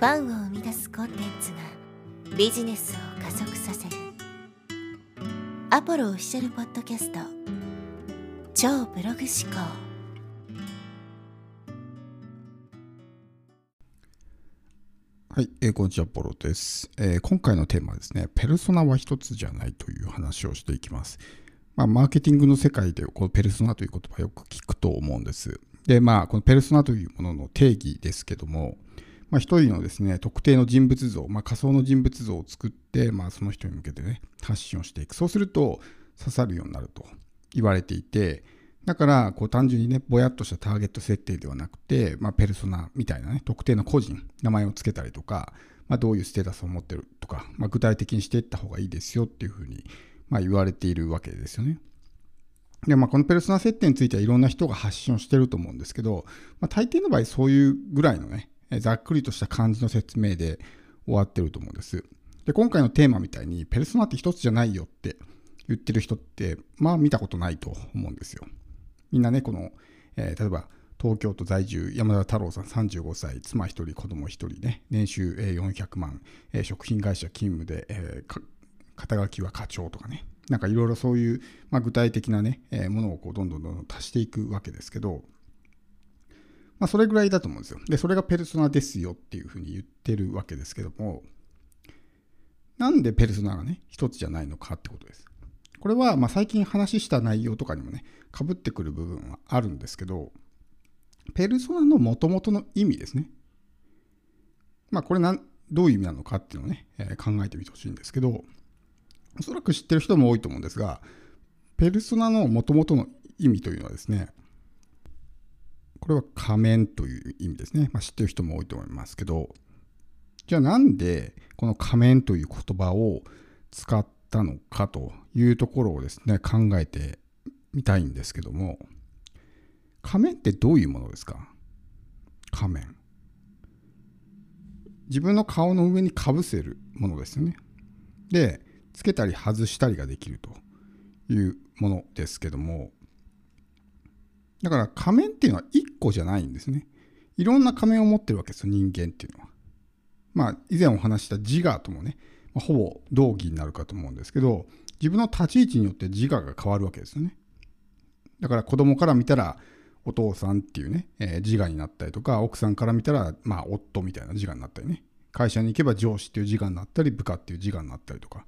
ファンを生み出すコンテンツがビジネスを加速させるアポロオフィシャルポッドキャスト超ブログ思考はい、えー、こんにちは、ポロです、えー、今回のテーマはですね、ペルソナは一つじゃないという話をしていきます。まあ、マーケティングの世界でこのペルソナという言葉よく聞くと思うんです。で、まあ、このペルソナというものの定義ですけども、まあ、一人のですね、特定の人物像、まあ、仮想の人物像を作って、まあ、その人に向けてね、発信をしていく。そうすると、刺さるようになると言われていて、だから、こう単純にね、ぼやっとしたターゲット設定ではなくて、まあ、ペルソナみたいなね、特定の個人、名前を付けたりとか、まあ、どういうステータスを持ってるとか、まあ、具体的にしていった方がいいですよっていうふうに、まあ、言われているわけですよね。で、まあ、このペルソナ設定についてはいろんな人が発信をしてると思うんですけど、まあ、大抵の場合そういうぐらいのね、ざっくりとした感じの説明で終わってると思うんです。で、今回のテーマみたいに、ペルソナって一つじゃないよって言ってる人って、まあ見たことないと思うんですよ。みんなね、この、えー、例えば、東京都在住、山田太郎さん35歳、妻1人、子供1人ね、年収400万、え、食品会社勤務で、えー、肩書きは課長とかね、なんかいろいろそういう、まあ、具体的なね、えー、ものをこうどんどんどんどん足していくわけですけど、まあ、それぐらいだと思うんですよ。で、それがペルソナですよっていうふうに言ってるわけですけども、なんでペルソナがね、一つじゃないのかってことです。これは、まあ、最近話した内容とかにもね、かぶってくる部分はあるんですけど、ペルソナの元々の意味ですね。まあ、これなん、どういう意味なのかっていうのをね、え、考えてみてほしいんですけど、おそらく知ってる人も多いと思うんですが、ペルソナの元々の意味というのはですね、これは仮面という意味ですね。まあ、知ってる人も多いと思いますけど、じゃあなんでこの仮面という言葉を使ったのかというところをですね、考えてみたいんですけども、仮面ってどういうものですか？仮面。自分の顔の上にかぶせるものですよね。で、つけたり外したりができるというものですけども、だから仮面っていうのは1個じゃないんですね。いろんな仮面を持ってるわけですよ、人間っていうのは。まあ、以前お話した自我ともね、ま、ほぼ同義になるかと思うんですけど、自分の立ち位置によって自我が変わるわけですよね。だから子供から見たら、お父さんっていうね、えー、自我になったりとか、奥さんから見たら、まあ、夫みたいな自我になったりね。会社に行けば上司っていう自我になったり、部下っていう自我になったりとか。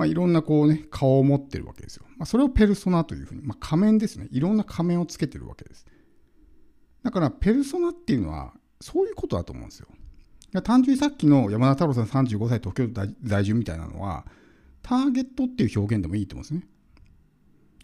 まあ、いろんなこうね、顔を持ってるわけですよ。まあ、それをペルソナというふうに、まあ、仮面ですね。いろんな仮面をつけてるわけです。だから、ペルソナっていうのは、そういうことだと思うんですよ。単純にさっきの山田太郎さん35歳東京在住みたいなのは、ターゲットっていう表現でもいいと思うんですね。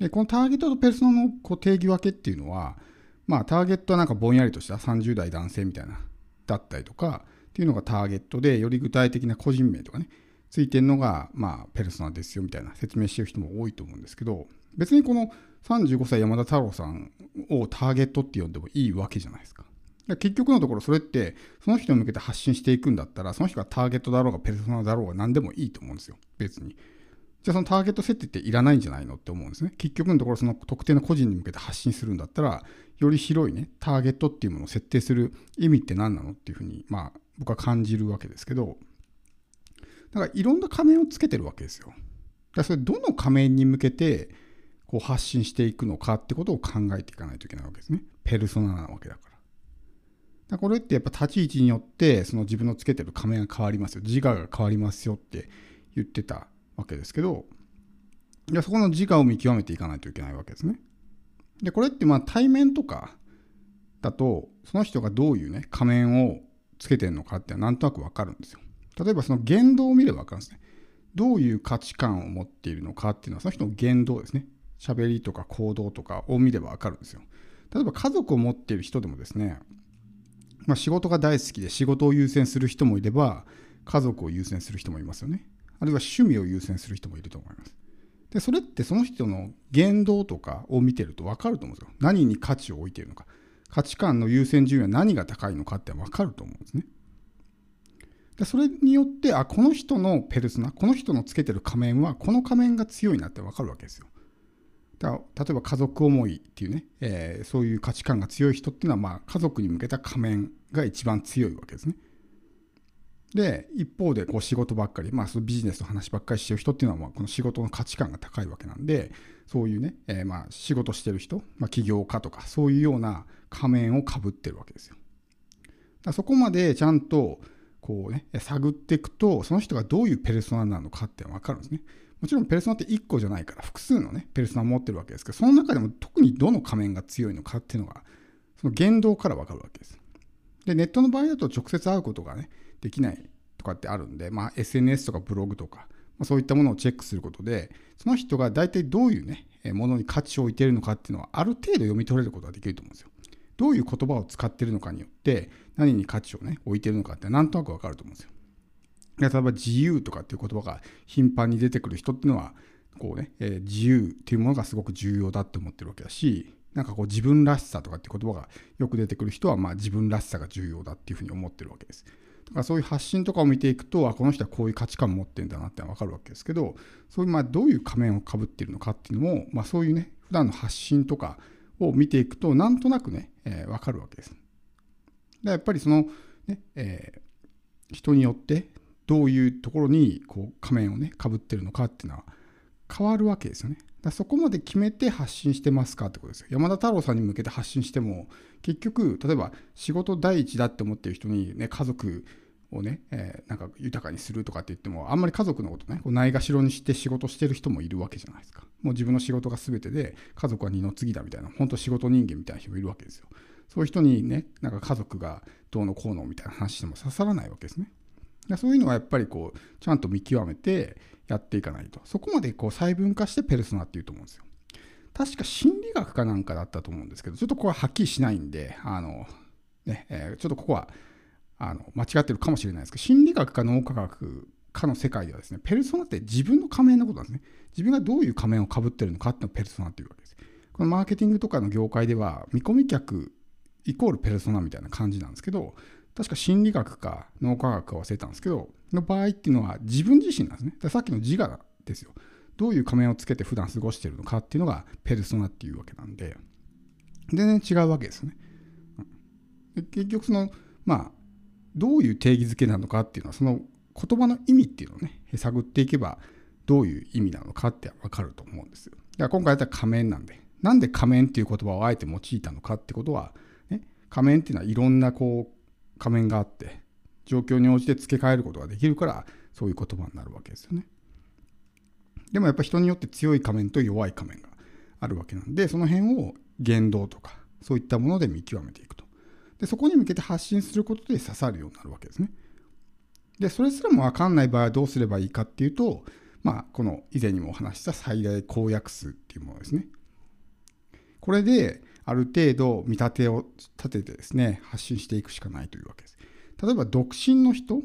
で、このターゲットとペルソナのこう定義分けっていうのは、まあ、ターゲットはなんかぼんやりとした30代男性みたいな、だったりとか、っていうのがターゲットで、より具体的な個人名とかね、ついてるのが、まあ、ペルソナですよみたいな説明してる人も多いと思うんですけど、別にこの35歳山田太郎さんをターゲットって呼んでもいいわけじゃないですか。結局のところそれってその人に向けて発信していくんだったらその人がターゲットだろうがペルソナだろうが何でもいいと思うんですよ。別に。じゃあそのターゲット設定っていらないんじゃないのって思うんですね。結局のところその特定の個人に向けて発信するんだったらより広いねターゲットっていうものを設定する意味って何なのっていうふうにまあ僕は感じるわけですけどだからいろんな仮面をつけてるわけですよ。だからそれどの仮面に向けてこう発信していくのかってことを考えていかないといけないわけですね。ペルソナなわけだから。だこれってやっぱ立ち位置によってその自分のつけてる仮面が変わりますよ。自我が変わりますよって言ってたわけですけど、いやそこの自我を見極めていかないといけないわけですね。で、これってまあ対面とかだと、その人がどういうね、仮面をつけてるのかってなんとなくわかるんですよ。例えばその言動を見れば分かるんですね。どういう価値観を持っているのかっていうのはその人の言動ですね。喋りとか行動とかを見れば分かるんですよ。例えば家族を持っている人でもですね、まあ、仕事が大好きで仕事を優先する人もいれば家族を優先する人もいますよね。あるいは趣味を優先する人もいると思います。で、それってその人の言動とかを見てると分かると思うんですよ。何に価値を置いているのか。価値観の優先順位は何が高いのかって分かると思うんですね。でそれによって、あ、この人のペルソナ、この人のつけてる仮面は、この仮面が強いなってわかるわけですよ。だから例えば家族思いっていうね、えー、そういう価値観が強い人っていうのは、まあ、家族に向けた仮面が一番強いわけですね。で一方でこう仕事ばっかり、まあ、そのビジネスの話ばっかりしてる人っていうのはまあこの仕事の価値観が高いわけなんでそういうね、えー、まあ仕事してる人、まあ、起業家とかそういうような仮面をかぶってるわけですよ。だそこまでちゃんとこうね探っていくとその人がどういうペルソナなのかって分かるんですね。もちろんペルソナって1個じゃないから複数のねペルソナを持ってるわけですけどその中でも特にどの仮面が強いのかっていうのがその言動から分かるわけです。でネットの場合だと直接会うことがねできないとかってあるんで、まあ、SNS とかブログとか、ま、そういったものをチェックすることでその人が大体どういうねものに価値を置いているのかっていうのはある程度読み取れることができると思うんですよ。どういう言葉を使ってるのかによって何に価値をね置いてるのかってなんとなくわかると思うんですよ。例えば自由とかっていう言葉が頻繁に出てくる人っていうのはこうね、えー、自由っていうものがすごく重要だって思ってるわけだしなんかこう自分らしさとかっていう言葉がよく出てくる人はまあ自分らしさが重要だっていうふうに思ってるわけです。だからそういう発信とかを見ていくとあこの人はこういう価値観を持ってるんだなって分かるわけですけどそういうまあどういう仮面をかぶってるのかっていうのも、まあ、そういうね普段の発信とかを見ていくとなんとなくね、えー、分かるわけです。でやっぱりその、ねえー、人によってどういうところにこう仮面をねかぶってるのかっていうのは変わるわけですよね。だそこまで決めて発信してますかってことですよ。山田太郎さんに向けて発信しても結局例えば仕事第一だって思ってる人にね家族をね、えー、なんか豊かにするとかって言ってもあんまり家族のことねこうないがしろにして仕事してる人もいるわけじゃないですか。もう自分の仕事が全てで家族は二の次だみたいな本当仕事人間みたいな人もいるわけですよ。そういう人にねなんか家族がどうのこうのみたいな話しても刺さらないわけですね。そういうのはやっぱりこうちゃんと見極めてやっていかないとそこまでこう細分化してペルソナっていうと思うんですよ確か心理学かなんかだったと思うんですけどちょっとここははっきりしないんであの、ねえー、ちょっとここはあの間違ってるかもしれないですけど心理学か脳科学かの世界ではですねペルソナって自分の仮面のことなんですね自分がどういう仮面をかぶってるのかっていうのをペルソナっていうわけですこのマーケティングとかの業界では見込み客イコールペルソナみたいな感じなんですけど確か心理学か脳科学か忘れたんですけど、の場合っていうのは自分自身なんですね。さっきの自我ですよ。どういう仮面をつけて普段過ごしてるのかっていうのがペルソナっていうわけなんで、全然違うわけですよね。結局その、まあ、どういう定義づけなのかっていうのは、その言葉の意味っていうのをね、探っていけば、どういう意味なのかってわかると思うんですよ。だから今回だったら仮面なんで、なんで仮面っていう言葉をあえて用いたのかってことは、ね、仮面っていうのはいろんなこう仮面があって状況に応じて付け替えることができるからそういう言葉になるわけですよね。でもやっぱ人によって強い仮面と弱い仮面があるわけなんでその辺を言動とかそういったもので見極めていくと。でそこに向けて発信することで刺さるようになるわけですね。でそれすらも分かんない場合はどうすればいいかっていうとまあこの以前にもお話した最大公約数っていうものですね。これである程度見立てを立ててですね、発信していくしかないというわけです。例えば独身の人、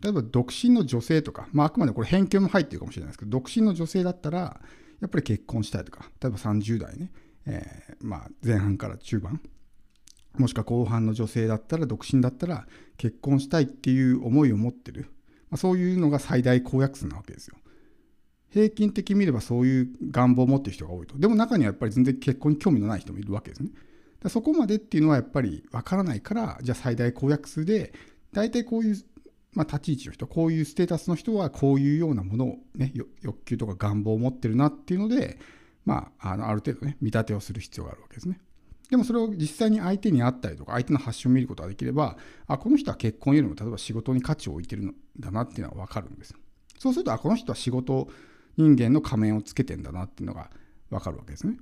例えば独身の女性とか、まあ、あくまでこれ偏見も入ってるかもしれないですけど、独身の女性だったら、やっぱり結婚したいとか、例えば30代ね、えー、まあ、前半から中盤、もしくは後半の女性だったら、独身だったら、結婚したいっていう思いを持ってる、まあ、そういうのが最大公約数なわけですよ。平均的に見ればそういう願望を持ってる人が多いと。でも中にはやっぱり全然結婚に興味のない人もいるわけですね。だそこまでっていうのはやっぱりわからないから、じゃあ最大公約数で、大体こういう、まあ、立ち位置の人、こういうステータスの人はこういうようなものを、ね、欲求とか願望を持ってるなっていうので、まあ、あのある程度ね、見立てをする必要があるわけですね。でもそれを実際に相手に会ったりとか、相手の発信を見ることができれば、あ、この人は結婚よりも例えば仕事に価値を置いてるんだなっていうのはわかるんですよ。そうすると、あ、この人は仕事人間の仮面をつけてんだなっていうのが分かるわけですね。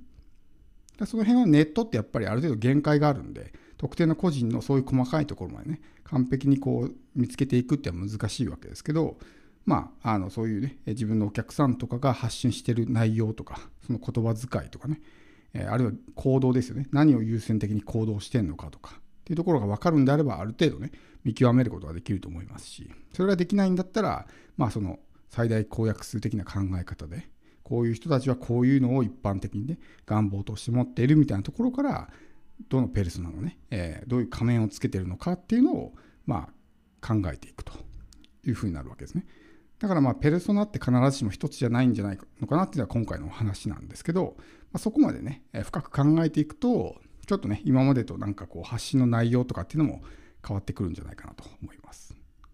その辺はネットってやっぱりある程度限界があるんで特定の個人のそういう細かいところまでね完璧にこう見つけていくっていうのは難しいわけですけどまああのそういうね自分のお客さんとかが発信してる内容とかその言葉遣いとかねあるいは行動ですよね。何を優先的に行動してんのかとか。っていうところが分かるんであればある程度ね見極めることができると思いますし。それができないんだったらまあその最大公約数的な考え方でこういう人たちはこういうのを一般的にね願望として持っているみたいなところからどのペルソナのね、えー、どういう仮面をつけてるのかっていうのをまあ考えていくというふうになるわけですね。だからまあペルソナって必ずしも一つじゃないんじゃないのかなっていうのは今回のお話なんですけど、あ、そこまでね深く考えていくとちょっとね今までとなんかこう発信の内容とかっていうのも変わってくるんじゃないかなと思います。